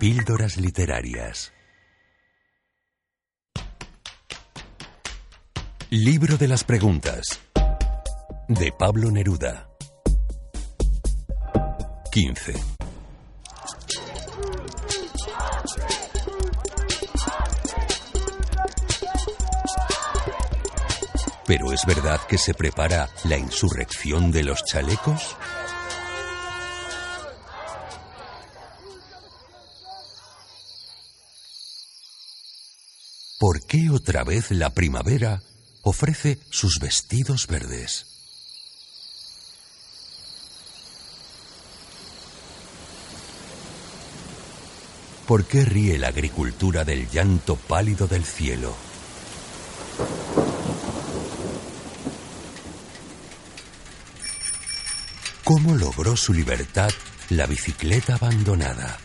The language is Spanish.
Píldoras Literarias. Libro de las Preguntas. De Pablo Neruda. 15. ¿Pero es verdad que se prepara la insurrección de los chalecos? ¿Por qué otra vez la primavera ofrece sus vestidos verdes? ¿Por qué ríe la agricultura del llanto pálido del cielo? ¿Cómo logró su libertad la bicicleta abandonada?